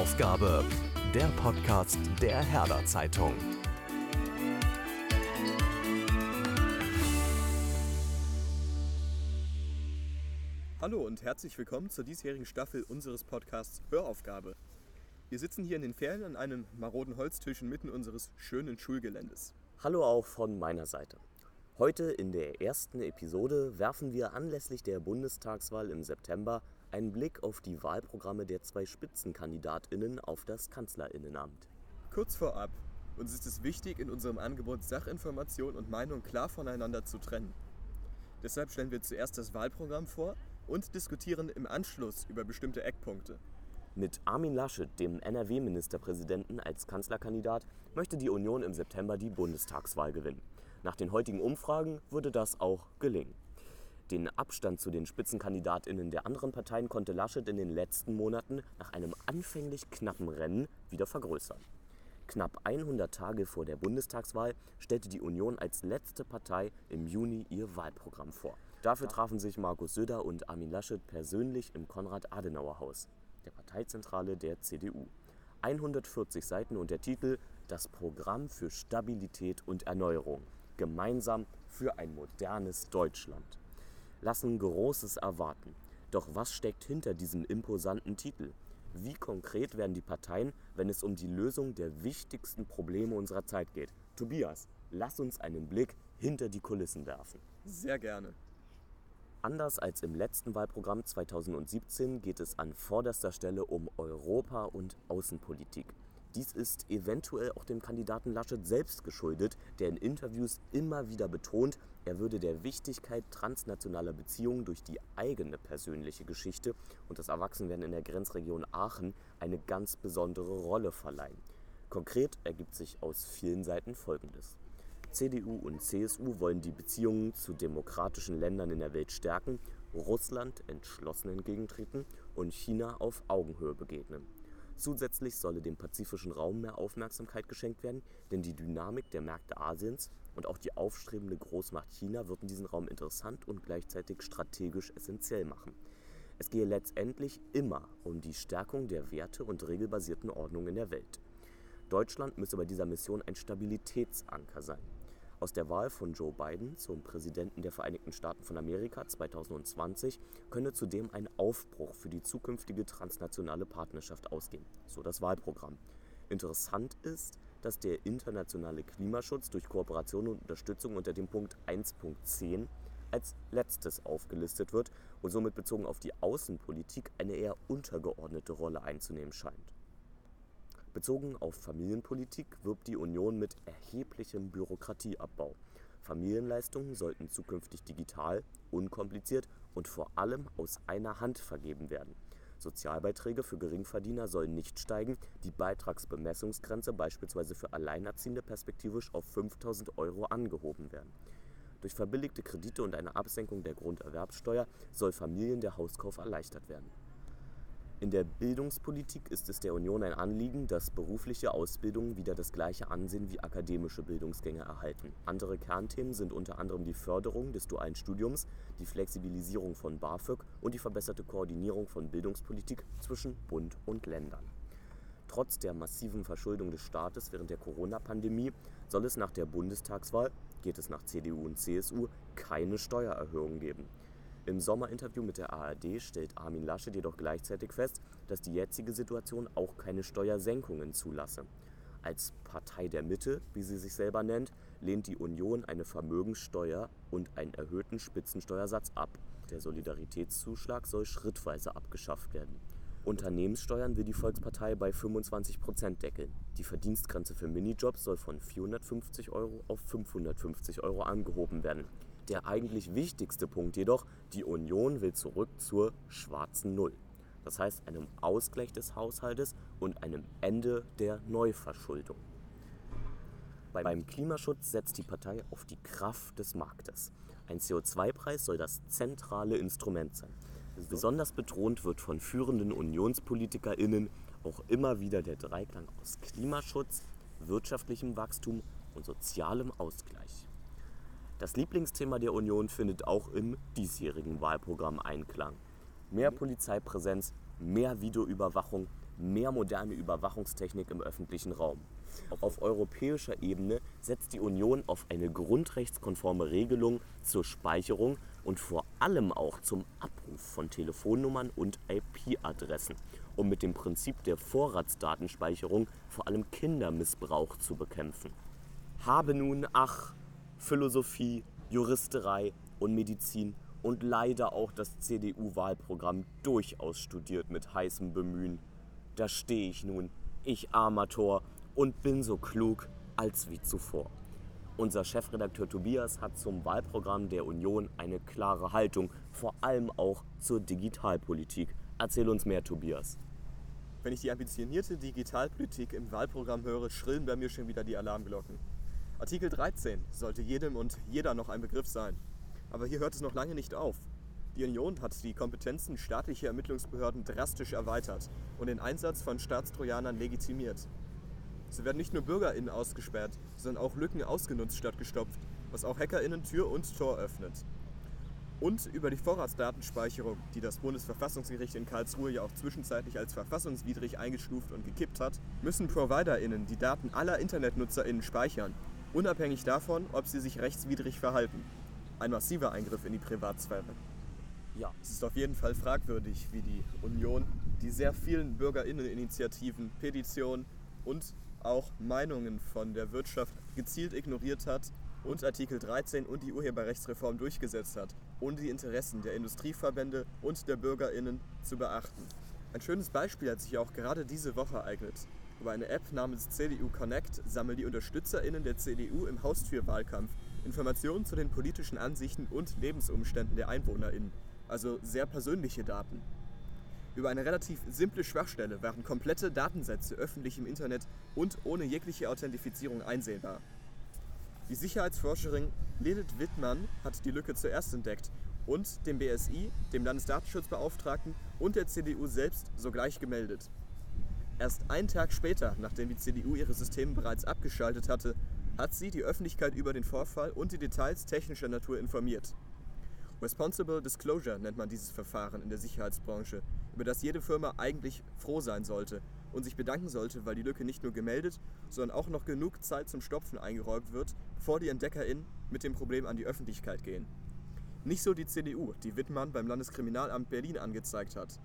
Höraufgabe, der Podcast der Herder Zeitung. Hallo und herzlich willkommen zur diesjährigen Staffel unseres Podcasts Höraufgabe. Wir sitzen hier in den Ferien an einem maroden Holztisch inmitten unseres schönen Schulgeländes. Hallo auch von meiner Seite. Heute in der ersten Episode werfen wir anlässlich der Bundestagswahl im September einen Blick auf die Wahlprogramme der zwei Spitzenkandidatinnen auf das Kanzlerinnenamt. Kurz vorab, uns ist es wichtig, in unserem Angebot Sachinformation und Meinung klar voneinander zu trennen. Deshalb stellen wir zuerst das Wahlprogramm vor und diskutieren im Anschluss über bestimmte Eckpunkte. Mit Armin Laschet, dem NRW-Ministerpräsidenten, als Kanzlerkandidat möchte die Union im September die Bundestagswahl gewinnen. Nach den heutigen Umfragen würde das auch gelingen. Den Abstand zu den Spitzenkandidatinnen der anderen Parteien konnte Laschet in den letzten Monaten nach einem anfänglich knappen Rennen wieder vergrößern. Knapp 100 Tage vor der Bundestagswahl stellte die Union als letzte Partei im Juni ihr Wahlprogramm vor. Dafür trafen sich Markus Söder und Armin Laschet persönlich im Konrad-Adenauer-Haus, der Parteizentrale der CDU. 140 Seiten und der Titel Das Programm für Stabilität und Erneuerung. Gemeinsam für ein modernes Deutschland lassen Großes erwarten. Doch was steckt hinter diesem imposanten Titel? Wie konkret werden die Parteien, wenn es um die Lösung der wichtigsten Probleme unserer Zeit geht? Tobias, lass uns einen Blick hinter die Kulissen werfen. Sehr gerne. Anders als im letzten Wahlprogramm 2017 geht es an vorderster Stelle um Europa und Außenpolitik. Dies ist eventuell auch dem Kandidaten Laschet selbst geschuldet, der in Interviews immer wieder betont, er würde der Wichtigkeit transnationaler Beziehungen durch die eigene persönliche Geschichte und das Erwachsenwerden in der Grenzregion Aachen eine ganz besondere Rolle verleihen. Konkret ergibt sich aus vielen Seiten Folgendes. CDU und CSU wollen die Beziehungen zu demokratischen Ländern in der Welt stärken, Russland entschlossen entgegentreten und China auf Augenhöhe begegnen. Zusätzlich solle dem pazifischen Raum mehr Aufmerksamkeit geschenkt werden, denn die Dynamik der Märkte Asiens und auch die aufstrebende Großmacht China würden diesen Raum interessant und gleichzeitig strategisch essentiell machen. Es gehe letztendlich immer um die Stärkung der Werte und regelbasierten Ordnung in der Welt. Deutschland müsse bei dieser Mission ein Stabilitätsanker sein. Aus der Wahl von Joe Biden zum Präsidenten der Vereinigten Staaten von Amerika 2020 könne zudem ein Aufbruch für die zukünftige transnationale Partnerschaft ausgehen, so das Wahlprogramm. Interessant ist, dass der internationale Klimaschutz durch Kooperation und Unterstützung unter dem Punkt 1.10 als letztes aufgelistet wird und somit bezogen auf die Außenpolitik eine eher untergeordnete Rolle einzunehmen scheint. Bezogen auf Familienpolitik wirbt die Union mit erheblichem Bürokratieabbau. Familienleistungen sollten zukünftig digital, unkompliziert und vor allem aus einer Hand vergeben werden. Sozialbeiträge für Geringverdiener sollen nicht steigen, die Beitragsbemessungsgrenze beispielsweise für Alleinerziehende perspektivisch auf 5000 Euro angehoben werden. Durch verbilligte Kredite und eine Absenkung der Grunderwerbsteuer soll Familien der Hauskauf erleichtert werden. In der Bildungspolitik ist es der Union ein Anliegen, dass berufliche Ausbildungen wieder das gleiche Ansehen wie akademische Bildungsgänge erhalten. Andere Kernthemen sind unter anderem die Förderung des dualen Studiums, die Flexibilisierung von BAföG und die verbesserte Koordinierung von Bildungspolitik zwischen Bund und Ländern. Trotz der massiven Verschuldung des Staates während der Corona-Pandemie soll es nach der Bundestagswahl, geht es nach CDU und CSU, keine Steuererhöhung geben. Im Sommerinterview mit der ARD stellt Armin Laschet jedoch gleichzeitig fest, dass die jetzige Situation auch keine Steuersenkungen zulasse. Als Partei der Mitte, wie sie sich selber nennt, lehnt die Union eine Vermögenssteuer und einen erhöhten Spitzensteuersatz ab. Der Solidaritätszuschlag soll schrittweise abgeschafft werden. Unternehmenssteuern will die Volkspartei bei 25 Prozent deckeln. Die Verdienstgrenze für Minijobs soll von 450 Euro auf 550 Euro angehoben werden. Der eigentlich wichtigste Punkt jedoch, die Union will zurück zur schwarzen Null. Das heißt einem Ausgleich des Haushaltes und einem Ende der Neuverschuldung. Beim Klimaschutz setzt die Partei auf die Kraft des Marktes. Ein CO2-Preis soll das zentrale Instrument sein. Besonders betont wird von führenden UnionspolitikerInnen auch immer wieder der Dreiklang aus Klimaschutz, wirtschaftlichem Wachstum und sozialem Ausgleich. Das Lieblingsthema der Union findet auch im diesjährigen Wahlprogramm Einklang. Mehr Polizeipräsenz, mehr Videoüberwachung, mehr moderne Überwachungstechnik im öffentlichen Raum. Auf europäischer Ebene setzt die Union auf eine grundrechtskonforme Regelung zur Speicherung und vor allem auch zum Abruf von Telefonnummern und IP-Adressen, um mit dem Prinzip der Vorratsdatenspeicherung vor allem Kindermissbrauch zu bekämpfen. Habe nun, ach, Philosophie, Juristerei und Medizin und leider auch das CDU-Wahlprogramm durchaus studiert mit heißem Bemühen. Da stehe ich nun, ich armer Tor, und bin so klug als wie zuvor. Unser Chefredakteur Tobias hat zum Wahlprogramm der Union eine klare Haltung, vor allem auch zur Digitalpolitik. Erzähl uns mehr, Tobias. Wenn ich die ambitionierte Digitalpolitik im Wahlprogramm höre, schrillen bei mir schon wieder die Alarmglocken. Artikel 13 sollte jedem und jeder noch ein Begriff sein. Aber hier hört es noch lange nicht auf. Die Union hat die Kompetenzen staatlicher Ermittlungsbehörden drastisch erweitert und den Einsatz von Staatstrojanern legitimiert. So werden nicht nur BürgerInnen ausgesperrt, sondern auch Lücken ausgenutzt statt gestopft, was auch HackerInnen Tür und Tor öffnet. Und über die Vorratsdatenspeicherung, die das Bundesverfassungsgericht in Karlsruhe ja auch zwischenzeitlich als verfassungswidrig eingestuft und gekippt hat, müssen ProviderInnen die Daten aller InternetnutzerInnen speichern, unabhängig davon, ob sie sich rechtswidrig verhalten. Ein massiver Eingriff in die Privatsphäre. Ja, es ist auf jeden Fall fragwürdig, wie die Union die sehr vielen BürgerInneninitiativen, Petitionen und auch Meinungen von der Wirtschaft gezielt ignoriert hat und Artikel 13 und die Urheberrechtsreform durchgesetzt hat, ohne die Interessen der Industrieverbände und der BürgerInnen zu beachten. Ein schönes Beispiel hat sich auch gerade diese Woche ereignet. Über eine App namens CDU Connect sammeln die UnterstützerInnen der CDU im Haustürwahlkampf Informationen zu den politischen Ansichten und Lebensumständen der EinwohnerInnen, also sehr persönliche Daten. Über eine relativ simple Schwachstelle waren komplette Datensätze öffentlich im Internet und ohne jegliche Authentifizierung einsehbar. Die Sicherheitsforscherin Lilith Wittmann hat die Lücke zuerst entdeckt und dem BSI, dem Landesdatenschutzbeauftragten und der CDU selbst sogleich gemeldet. Erst einen Tag später, nachdem die CDU ihre Systeme bereits abgeschaltet hatte, hat sie die Öffentlichkeit über den Vorfall und die Details technischer Natur informiert. Responsible Disclosure nennt man dieses Verfahren in der Sicherheitsbranche, über das jede Firma eigentlich froh sein sollte und sich bedanken sollte, weil die Lücke nicht nur gemeldet, sondern auch noch genug Zeit zum Stopfen eingeräumt wird, bevor die EntdeckerInnen mit dem Problem an die Öffentlichkeit gehen. Nicht so die CDU, die Wittmann beim Landeskriminalamt Berlin angezeigt hat.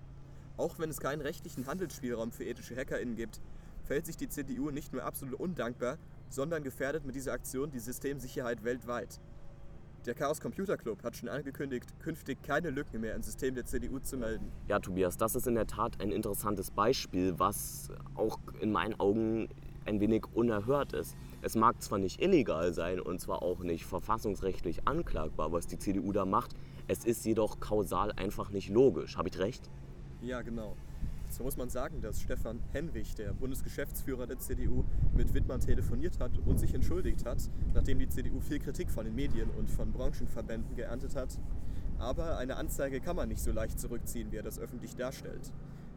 Auch wenn es keinen rechtlichen Handelsspielraum für ethische HackerInnen gibt, fällt sich die CDU nicht nur absolut undankbar, sondern gefährdet mit dieser Aktion die Systemsicherheit weltweit. Der Chaos Computer Club hat schon angekündigt, künftig keine Lücken mehr im System der CDU zu melden. Ja, Tobias, das ist in der Tat ein interessantes Beispiel, was auch in meinen Augen ein wenig unerhört ist. Es mag zwar nicht illegal sein und zwar auch nicht verfassungsrechtlich anklagbar, was die CDU da macht, es ist jedoch kausal einfach nicht logisch. Habe ich recht? Ja, genau. So muss man sagen, dass Stefan Henwig, der Bundesgeschäftsführer der CDU, mit Wittmann telefoniert hat und sich entschuldigt hat, nachdem die CDU viel Kritik von den Medien und von Branchenverbänden geerntet hat. Aber eine Anzeige kann man nicht so leicht zurückziehen, wie er das öffentlich darstellt.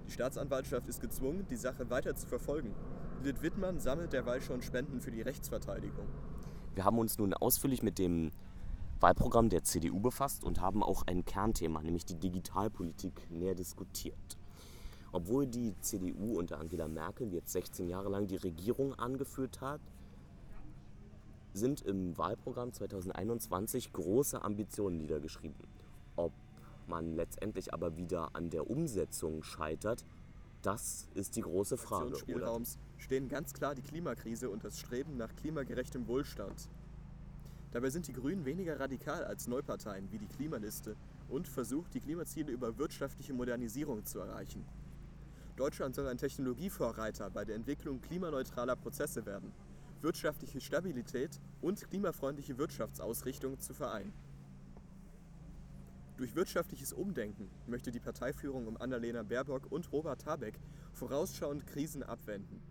Die Staatsanwaltschaft ist gezwungen, die Sache weiter zu verfolgen. Lid Wittmann sammelt derweil schon Spenden für die Rechtsverteidigung. Wir haben uns nun ausführlich mit dem Wahlprogramm der CDU befasst und haben auch ein Kernthema, nämlich die Digitalpolitik, näher diskutiert. Obwohl die CDU unter Angela Merkel jetzt 16 Jahre lang die Regierung angeführt hat, sind im Wahlprogramm 2021 große Ambitionen niedergeschrieben. Ob man letztendlich aber wieder an der Umsetzung scheitert, das ist die große Frage. Spielraums stehen ganz klar die Klimakrise und das Streben nach klimagerechtem Wohlstand. Dabei sind die Grünen weniger radikal als Neuparteien wie die Klimaliste und versucht, die Klimaziele über wirtschaftliche Modernisierung zu erreichen. Deutschland soll ein Technologievorreiter bei der Entwicklung klimaneutraler Prozesse werden, wirtschaftliche Stabilität und klimafreundliche Wirtschaftsausrichtung zu vereinen. Durch wirtschaftliches Umdenken möchte die Parteiführung um Annalena Baerbock und Robert Habeck vorausschauend Krisen abwenden.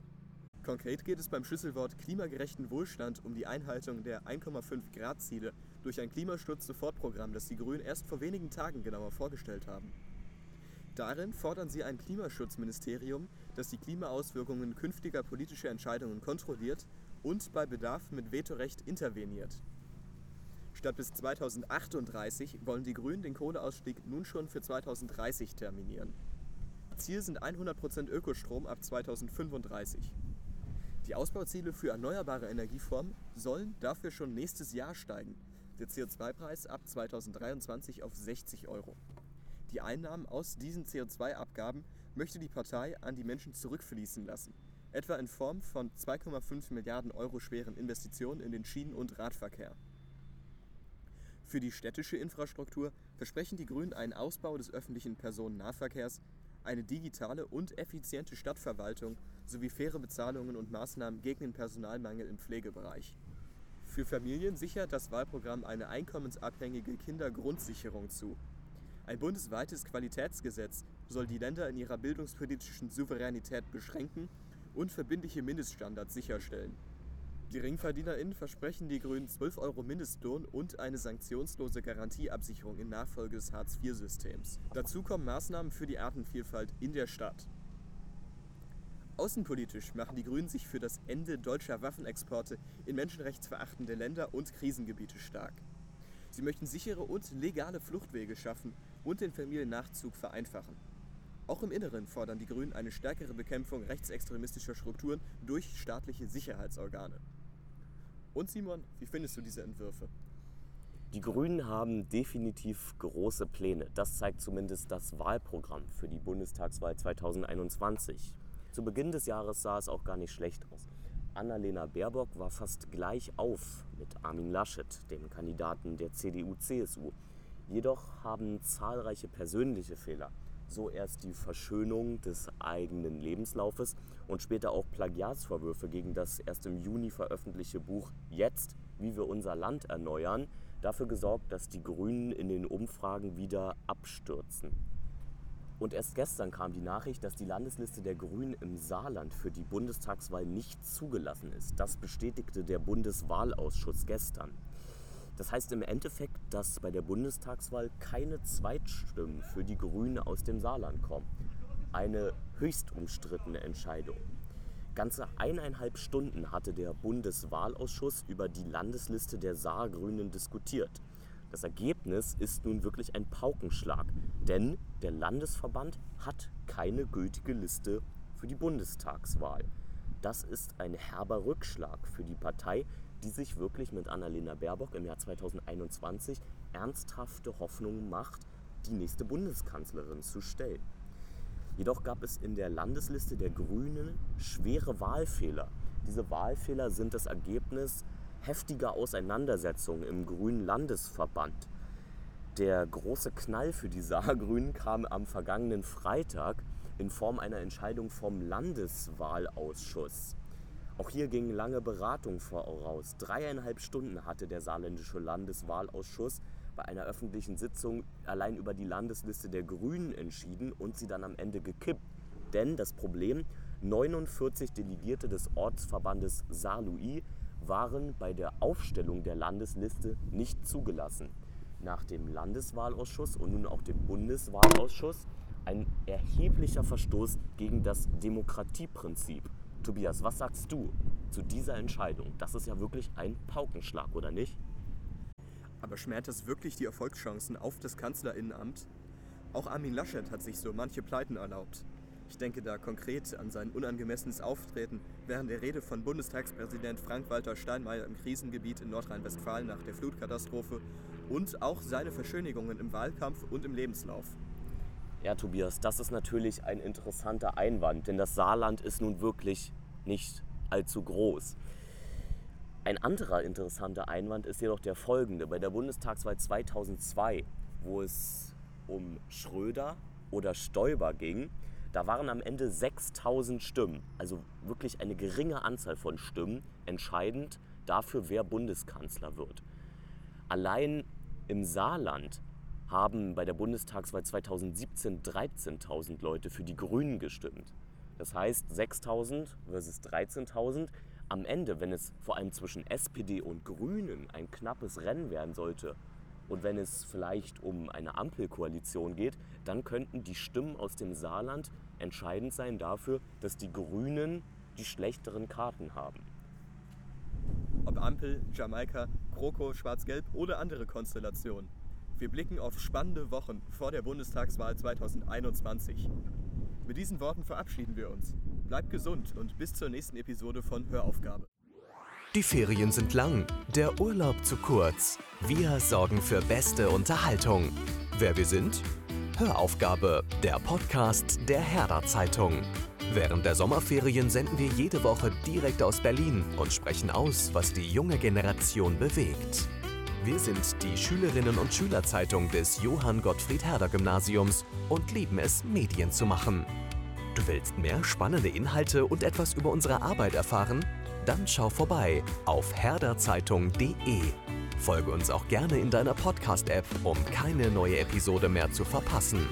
Konkret geht es beim Schlüsselwort klimagerechten Wohlstand um die Einhaltung der 1,5 Grad Ziele durch ein Klimaschutz-Sofortprogramm, das die Grünen erst vor wenigen Tagen genauer vorgestellt haben. Darin fordern sie ein Klimaschutzministerium, das die Klimaauswirkungen künftiger politischer Entscheidungen kontrolliert und bei Bedarf mit Vetorecht interveniert. Statt bis 2038 wollen die Grünen den Kohleausstieg nun schon für 2030 terminieren. Ziel sind 100% Ökostrom ab 2035. Die Ausbauziele für erneuerbare Energieformen sollen dafür schon nächstes Jahr steigen. Der CO2-Preis ab 2023 auf 60 Euro. Die Einnahmen aus diesen CO2-Abgaben möchte die Partei an die Menschen zurückfließen lassen, etwa in Form von 2,5 Milliarden Euro schweren Investitionen in den Schienen- und Radverkehr. Für die städtische Infrastruktur versprechen die Grünen einen Ausbau des öffentlichen Personennahverkehrs, eine digitale und effiziente Stadtverwaltung sowie faire Bezahlungen und Maßnahmen gegen den Personalmangel im Pflegebereich. Für Familien sichert das Wahlprogramm eine einkommensabhängige Kindergrundsicherung zu. Ein bundesweites Qualitätsgesetz soll die Länder in ihrer bildungspolitischen Souveränität beschränken und verbindliche Mindeststandards sicherstellen. GeringverdienerInnen versprechen die Grünen 12 Euro Mindestlohn und eine sanktionslose Garantieabsicherung in Nachfolge des Hartz-IV-Systems. Dazu kommen Maßnahmen für die Artenvielfalt in der Stadt. Außenpolitisch machen die Grünen sich für das Ende deutscher Waffenexporte in menschenrechtsverachtende Länder und Krisengebiete stark. Sie möchten sichere und legale Fluchtwege schaffen und den Familiennachzug vereinfachen. Auch im Inneren fordern die Grünen eine stärkere Bekämpfung rechtsextremistischer Strukturen durch staatliche Sicherheitsorgane. Und Simon, wie findest du diese Entwürfe? Die Grünen haben definitiv große Pläne. Das zeigt zumindest das Wahlprogramm für die Bundestagswahl 2021. Zu Beginn des Jahres sah es auch gar nicht schlecht aus. Annalena Baerbock war fast gleich auf mit Armin Laschet, dem Kandidaten der CDU-CSU. Jedoch haben zahlreiche persönliche Fehler, so erst die Verschönung des eigenen Lebenslaufes und später auch Plagiatsvorwürfe gegen das erst im Juni veröffentlichte Buch Jetzt, wie wir unser Land erneuern, dafür gesorgt, dass die Grünen in den Umfragen wieder abstürzen. Und erst gestern kam die Nachricht, dass die Landesliste der Grünen im Saarland für die Bundestagswahl nicht zugelassen ist. Das bestätigte der Bundeswahlausschuss gestern. Das heißt im Endeffekt, dass bei der Bundestagswahl keine Zweitstimmen für die Grünen aus dem Saarland kommen. Eine höchst umstrittene Entscheidung. Ganze eineinhalb Stunden hatte der Bundeswahlausschuss über die Landesliste der Saargrünen diskutiert. Das Ergebnis ist nun wirklich ein Paukenschlag, denn der Landesverband hat keine gültige Liste für die Bundestagswahl. Das ist ein herber Rückschlag für die Partei, die sich wirklich mit Annalena Baerbock im Jahr 2021 ernsthafte Hoffnungen macht, die nächste Bundeskanzlerin zu stellen. Jedoch gab es in der Landesliste der Grünen schwere Wahlfehler. Diese Wahlfehler sind das Ergebnis heftiger Auseinandersetzungen im Grünen Landesverband. Der große Knall für die Saargrünen kam am vergangenen Freitag in Form einer Entscheidung vom Landeswahlausschuss. Auch hier gingen lange Beratungen voraus. Dreieinhalb Stunden hatte der saarländische Landeswahlausschuss bei einer öffentlichen Sitzung allein über die Landesliste der Grünen entschieden und sie dann am Ende gekippt. Denn das Problem, 49 Delegierte des Ortsverbandes Saarlouis waren bei der Aufstellung der Landesliste nicht zugelassen. Nach dem Landeswahlausschuss und nun auch dem Bundeswahlausschuss ein erheblicher Verstoß gegen das Demokratieprinzip. Tobias, was sagst du zu dieser Entscheidung? Das ist ja wirklich ein Paukenschlag, oder nicht? Aber schmäht das wirklich die Erfolgschancen auf das Kanzlerinnenamt? Auch Armin Laschet hat sich so manche Pleiten erlaubt. Ich denke da konkret an sein unangemessenes Auftreten während der Rede von Bundestagspräsident Frank-Walter Steinmeier im Krisengebiet in Nordrhein-Westfalen nach der Flutkatastrophe und auch seine Verschönigungen im Wahlkampf und im Lebenslauf. Ja, Tobias, das ist natürlich ein interessanter Einwand, denn das Saarland ist nun wirklich nicht allzu groß. Ein anderer interessanter Einwand ist jedoch der folgende. Bei der Bundestagswahl 2002, wo es um Schröder oder Stoiber ging, da waren am Ende 6000 Stimmen, also wirklich eine geringe Anzahl von Stimmen, entscheidend dafür, wer Bundeskanzler wird. Allein im Saarland haben bei der Bundestagswahl 2017 13.000 Leute für die Grünen gestimmt. Das heißt 6.000 versus 13.000. Am Ende, wenn es vor allem zwischen SPD und Grünen ein knappes Rennen werden sollte, und wenn es vielleicht um eine Ampelkoalition geht, dann könnten die Stimmen aus dem Saarland entscheidend sein dafür, dass die Grünen die schlechteren Karten haben. Ob Ampel, Jamaika, GroKo, Schwarz-Gelb oder andere Konstellationen. Wir blicken auf spannende Wochen vor der Bundestagswahl 2021. Mit diesen Worten verabschieden wir uns. Bleibt gesund und bis zur nächsten Episode von Höraufgabe. Die Ferien sind lang, der Urlaub zu kurz. Wir sorgen für beste Unterhaltung. Wer wir sind? Höraufgabe, der Podcast der Herder Zeitung. Während der Sommerferien senden wir jede Woche direkt aus Berlin und sprechen aus, was die junge Generation bewegt. Wir sind die Schülerinnen und Schülerzeitung des Johann Gottfried Herder Gymnasiums und lieben es, Medien zu machen. Du willst mehr spannende Inhalte und etwas über unsere Arbeit erfahren? Dann schau vorbei auf herderzeitung.de. Folge uns auch gerne in deiner Podcast-App, um keine neue Episode mehr zu verpassen.